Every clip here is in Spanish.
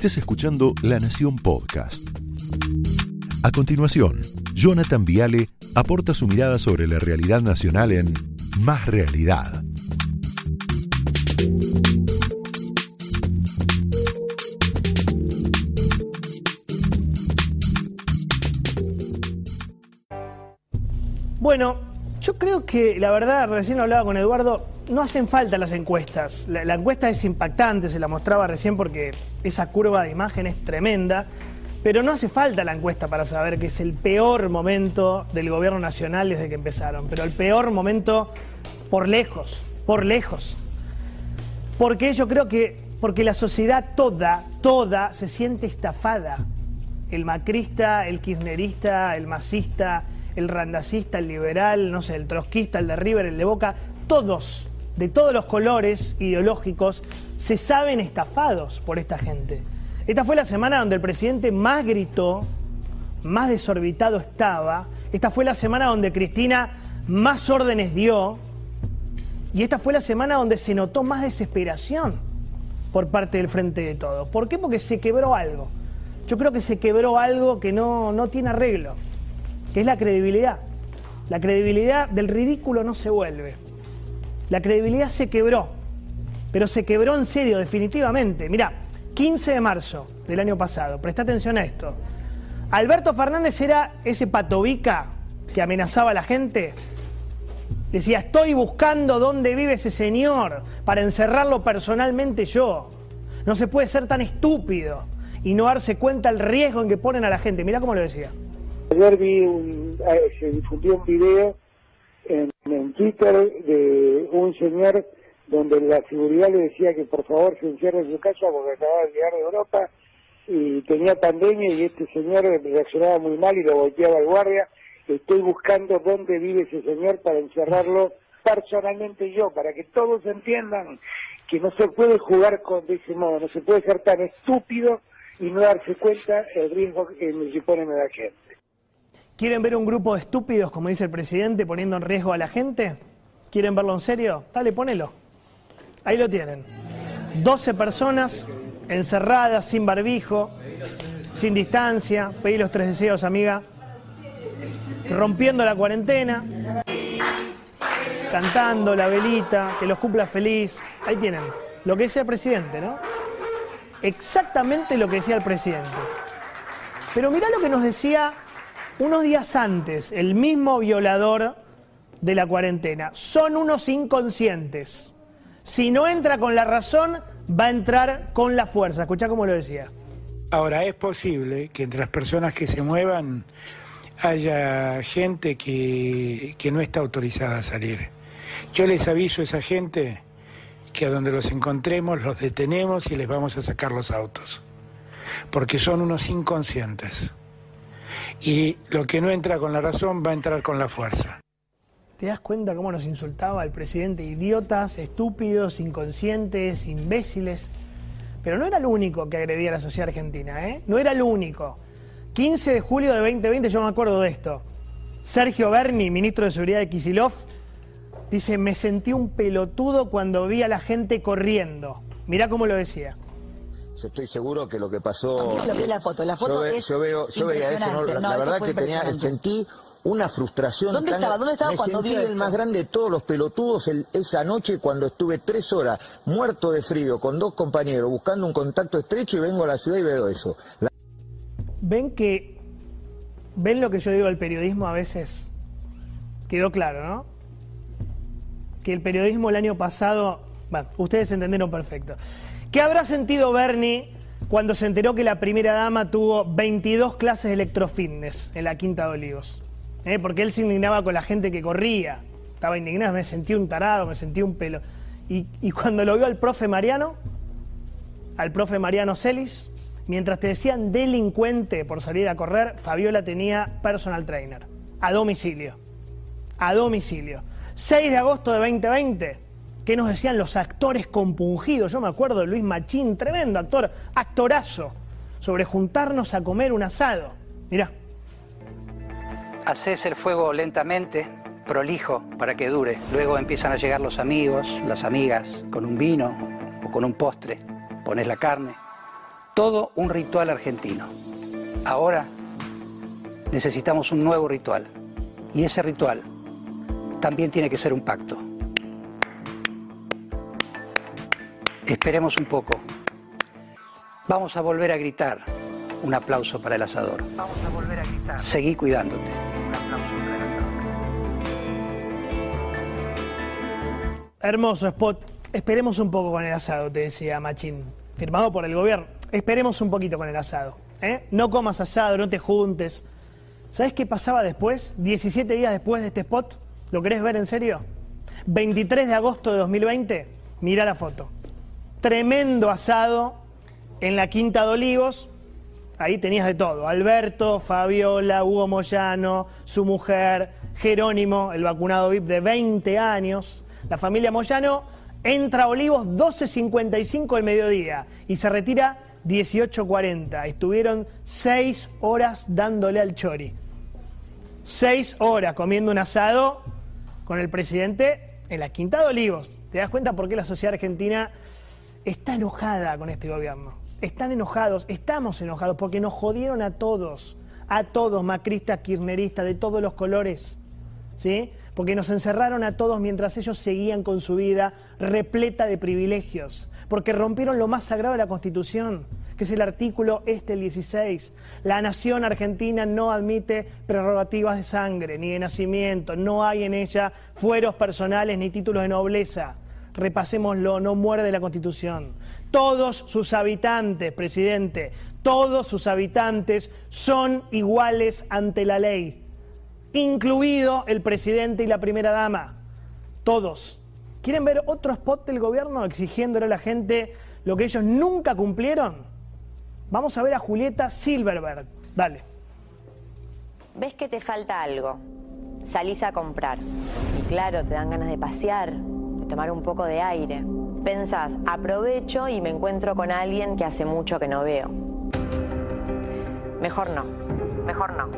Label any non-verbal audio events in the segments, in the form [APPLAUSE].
estés escuchando La Nación Podcast. A continuación, Jonathan Viale aporta su mirada sobre la realidad nacional en Más Realidad. Bueno, yo creo que la verdad, recién hablaba con Eduardo, no hacen falta las encuestas. La, encuesta es impactante, se la mostraba recién porque esa curva de imagen es tremenda, pero no hace falta la encuesta para saber que es el peor momento del gobierno nacional desde que empezaron, pero el peor momento por lejos, por lejos. Porque yo creo que, porque la sociedad toda, toda se siente estafada. El macrista, el kirchnerista, el masista, el randacista, el liberal, no sé, el trotskista, el de River, el de Boca, todos, de todos los colores ideológicos, se saben estafados por esta gente. Esta fue la semana donde el presidente más gritó, más desorbitado estaba. Esta fue la semana donde Cristina más órdenes dio. Y esta fue la semana donde se notó más desesperación por parte del Frente de Todos. ¿Por qué? Porque se quebró algo. Yo creo que se quebró algo que no, no tiene arreglo que es la credibilidad. La credibilidad del ridículo no se vuelve. La credibilidad se quebró, pero se quebró en serio, definitivamente. Mira, 15 de marzo del año pasado, presta atención a esto. Alberto Fernández era ese patobica que amenazaba a la gente. Decía, estoy buscando dónde vive ese señor para encerrarlo personalmente yo. No se puede ser tan estúpido y no darse cuenta el riesgo en que ponen a la gente. Mira cómo lo decía. Ayer vi un, eh, se difundió un video en, en, Twitter de un señor donde la seguridad le decía que por favor se encierre en su casa porque acababa de llegar de Europa y tenía pandemia y este señor reaccionaba muy mal y lo volteaba al guardia. Estoy buscando dónde vive ese señor para encerrarlo personalmente yo, para que todos entiendan que no se puede jugar con de ese modo, no se puede ser tan estúpido y no darse cuenta el riesgo en el que ponen a la gente. ¿Quieren ver un grupo de estúpidos, como dice el presidente, poniendo en riesgo a la gente? ¿Quieren verlo en serio? Dale, ponelo. Ahí lo tienen. 12 personas encerradas, sin barbijo, sin distancia. Pedí los tres deseos, amiga. Rompiendo la cuarentena. Cantando la velita, que los cumpla feliz. Ahí tienen. Lo que decía el presidente, ¿no? Exactamente lo que decía el presidente. Pero mirá lo que nos decía unos días antes, el mismo violador de la cuarentena. Son unos inconscientes. Si no entra con la razón, va a entrar con la fuerza. Escucha cómo lo decía. Ahora, es posible que entre las personas que se muevan haya gente que, que no está autorizada a salir. Yo les aviso a esa gente que a donde los encontremos los detenemos y les vamos a sacar los autos, porque son unos inconscientes y lo que no entra con la razón va a entrar con la fuerza. ¿Te das cuenta cómo nos insultaba el presidente? Idiotas, estúpidos, inconscientes, imbéciles. Pero no era el único que agredía a la sociedad argentina, ¿eh? No era el único. 15 de julio de 2020, yo me acuerdo de esto. Sergio Berni, ministro de Seguridad de Kisilov, dice, me sentí un pelotudo cuando vi a la gente corriendo. Mirá cómo lo decía estoy seguro que lo que pasó. Lo vi la foto, la foto yo, es yo veo, yo veía eso, no, la, no, la verdad que tenía, sentí una frustración. ¿Dónde tan, estaba? ¿Dónde estaba me cuando sentí vi el más grande de todos los pelotudos el, esa noche cuando estuve tres horas muerto de frío con dos compañeros buscando un contacto estrecho y vengo a la ciudad y veo eso. La... Ven que ven lo que yo digo del periodismo a veces quedó claro, ¿no? Que el periodismo el año pasado, bueno, ustedes entendieron perfecto. ¿Qué habrá sentido Bernie cuando se enteró que la primera dama tuvo 22 clases de electrofitness en la Quinta de Olivos? ¿Eh? Porque él se indignaba con la gente que corría. Estaba indignado, me sentí un tarado, me sentí un pelo. Y, y cuando lo vio al profe Mariano, al profe Mariano Celis, mientras te decían delincuente por salir a correr, Fabiola tenía personal trainer. A domicilio. A domicilio. 6 de agosto de 2020 ¿Qué nos decían los actores compungidos? Yo me acuerdo de Luis Machín, tremendo actor, actorazo, sobre juntarnos a comer un asado. Mirá. Haces el fuego lentamente, prolijo, para que dure. Luego empiezan a llegar los amigos, las amigas, con un vino o con un postre. Pones la carne, Todo un ritual argentino. Ahora necesitamos un nuevo ritual. Y ese ritual también tiene que ser un pacto. Esperemos un poco. Vamos a volver a gritar. Un aplauso para el asador. Vamos a volver a gritar. Seguí cuidándote. Un aplauso para el asador. Hermoso spot. Esperemos un poco con el asado, te decía Machín. Firmado por el gobierno. Esperemos un poquito con el asado. ¿eh? No comas asado, no te juntes. ¿Sabes qué pasaba después? 17 días después de este spot. ¿Lo querés ver en serio? 23 de agosto de 2020. Mira la foto. Tremendo asado en la Quinta de Olivos. Ahí tenías de todo. Alberto, Fabiola, Hugo Moyano, su mujer, Jerónimo, el vacunado VIP de 20 años. La familia Moyano entra a Olivos 12.55 el mediodía y se retira 18.40. Estuvieron seis horas dándole al chori. Seis horas comiendo un asado con el presidente en la Quinta de Olivos. ¿Te das cuenta por qué la sociedad argentina está enojada con este gobierno? Están enojados, estamos enojados porque nos jodieron a todos, a todos, macristas, kirchneristas, de todos los colores. ¿Sí? Porque nos encerraron a todos mientras ellos seguían con su vida repleta de privilegios, porque rompieron lo más sagrado de la Constitución, que es el artículo este, el 16. La nación argentina no admite prerrogativas de sangre ni de nacimiento, no hay en ella fueros personales ni títulos de nobleza. Repasémoslo, no muerde la Constitución. Todos sus habitantes, presidente, todos sus habitantes son iguales ante la ley, incluido el presidente y la primera dama. Todos. ¿Quieren ver otro spot del gobierno exigiéndole a la gente lo que ellos nunca cumplieron? Vamos a ver a Julieta Silverberg. Dale. ¿Ves que te falta algo? Salís a comprar. Y claro, te dan ganas de pasear, tomar un poco de aire. Pensás, aprovecho y me encuentro con alguien que hace mucho que no veo. Mejor no, mejor no.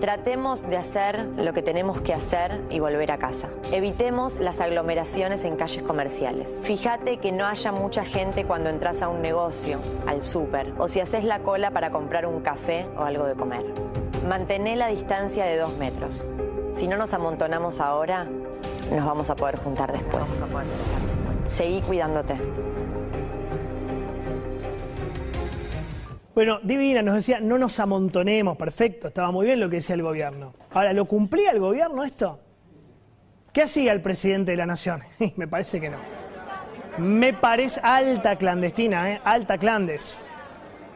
Tratemos de hacer lo que tenemos que hacer y volver a casa. Evitemos las aglomeraciones en calles comerciales. Fíjate que no haya mucha gente cuando entras a un negocio, al súper, o si haces la cola para comprar un café o algo de comer. Mantené la distancia de dos metros. Si no nos amontonamos ahora, nos vamos a poder juntar después. Seguí cuidándote. Bueno, Divina nos decía, no nos amontonemos, perfecto, estaba muy bien lo que decía el gobierno. Ahora, ¿lo cumplía el gobierno esto? ¿Qué hacía el presidente de la nación? [LAUGHS] Me parece que no. Me parece alta clandestina, ¿eh? Alta clandes.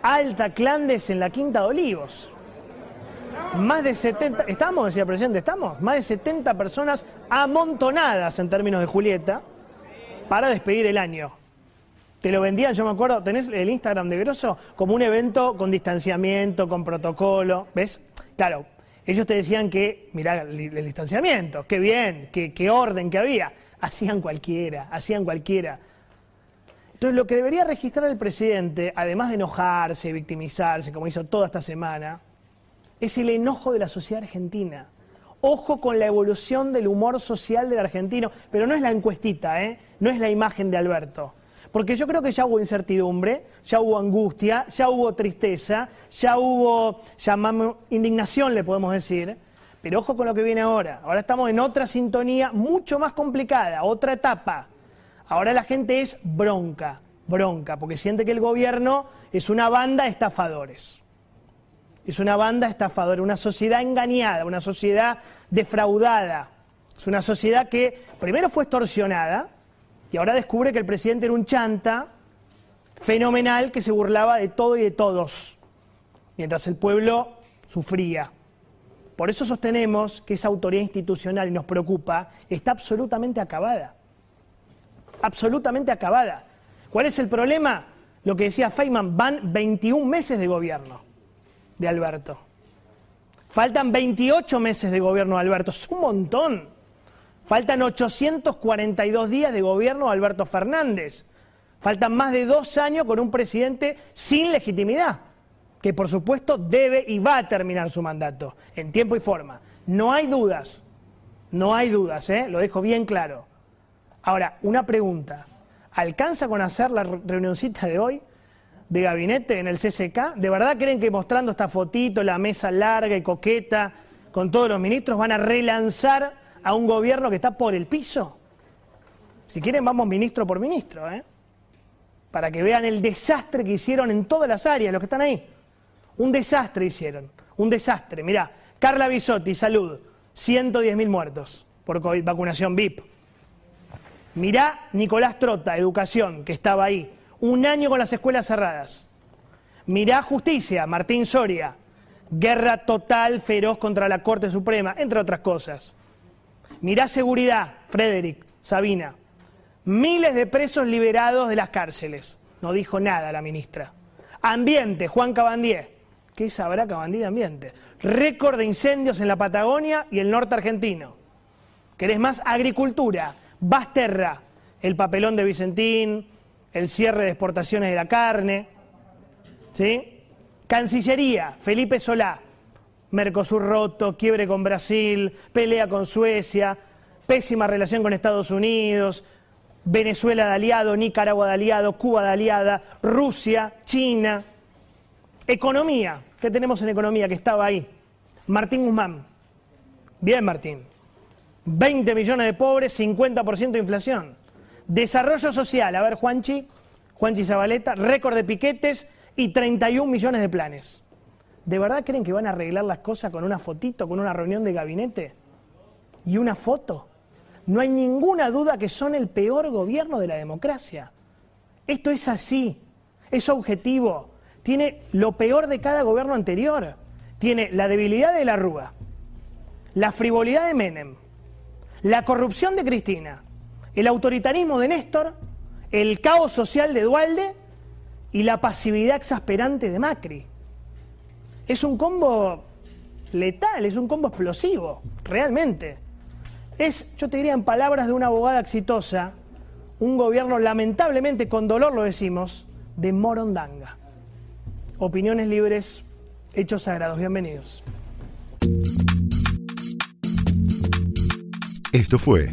Alta clandes en la Quinta de Olivos. Más de 70, estamos, decía el presidente, estamos, más de 70 personas amontonadas en términos de Julieta para despedir el año te lo vendían, yo me acuerdo, tenés el Instagram de Grosso como un evento con distanciamiento, con protocolo, ¿ves? Claro, ellos te decían que, mirá, el, el distanciamiento, qué bien, qué, qué orden que había. Hacían cualquiera, hacían cualquiera. Entonces, lo que debería registrar el presidente, además de enojarse, victimizarse, como hizo toda esta semana, es el enojo de la sociedad argentina. Ojo con la evolución del humor social del argentino, pero no es la encuestita, ¿eh? no es la imagen de Alberto. Porque yo creo que ya hubo incertidumbre, ya hubo angustia, ya hubo tristeza, ya hubo, indignación, le podemos decir. Pero ojo con lo que viene ahora. Ahora estamos en otra sintonía mucho más complicada, otra etapa. Ahora la gente es bronca, bronca, porque siente que el gobierno es una banda de estafadores. Es una banda estafadora, una sociedad engañada, una sociedad defraudada. Es una sociedad que primero fue extorsionada, y ahora descubre que el presidente era un chanta fenomenal que se burlaba de todo y de todos, mientras el pueblo sufría. Por eso sostenemos que esa autoridad institucional, y nos preocupa, está absolutamente acabada. Absolutamente acabada. ¿Cuál es el problema? Lo que decía Feynman, van 21 meses de gobierno de Alberto. Faltan 28 meses de gobierno de Alberto, es un montón. Faltan 842 días de gobierno de Alberto Fernández. Faltan más de dos años con un presidente sin legitimidad, que por supuesto debe y va a terminar su mandato en tiempo y forma. No hay dudas, no hay dudas, ¿eh? lo dejo bien claro. Ahora, una pregunta. ¿Alcanza con hacer la reunioncita de hoy? De gabinete en el CCK? ¿De verdad creen que mostrando esta fotito, la mesa larga y coqueta con todos los ministros van a relanzar a un gobierno que está por el piso? Si quieren vamos ministro por ministro, ¿eh? Para que vean el desastre que hicieron en todas las áreas, los que están ahí. Un desastre hicieron, un desastre. Mirá, Carla Bisotti, salud, 110.000 muertos por COVID, vacunación VIP. Mirá Nicolás Trota, educación, que estaba ahí, un año con las escuelas cerradas. Mirá justicia, Martín Soria, guerra total, feroz contra la Corte Suprema, entre otras cosas. Mirá seguridad, Frederick, Sabina. Miles de presos liberados de las cárceles. No dijo nada la ministra. Ambiente, Juan Cabandier. ¿Qué sabrá Cabandier de ambiente? Récord de incendios en la Patagonia y el norte argentino. ¿Querés más? Agricultura. Basterra, el papelón de Vicentín, el cierre de exportaciones de la carne. ¿Sí? Cancillería, Felipe Solá. Mercosur roto, quiebre con Brasil, pelea con Suecia, pésima relación con Estados Unidos, Venezuela de aliado, Nicaragua de aliado, Cuba de aliada, Rusia, China. Economía, ¿qué tenemos en economía que estaba ahí? Martín Guzmán. Bien, Martín. 20 millones de pobres, 50% de inflación. Desarrollo social, a ver, Juanchi, Juanchi Zabaleta, récord de piquetes y 31 millones de planes. ¿De verdad creen que van a arreglar las cosas con una fotito, con una reunión de gabinete? ¿Y una foto? No hay ninguna duda que son el peor gobierno de la democracia. Esto es así, es objetivo. Tiene lo peor de cada gobierno anterior. Tiene la debilidad de la Rúa, la frivolidad de Menem, la corrupción de Cristina, el autoritarismo de Néstor, el caos social de Dualde y la pasividad exasperante de Macri. Es un combo letal, es un combo explosivo, realmente. Es, yo te diría en palabras de una abogada exitosa, un gobierno lamentablemente, con dolor lo decimos, de Morondanga. Opiniones libres, hechos sagrados. Bienvenidos. Esto fue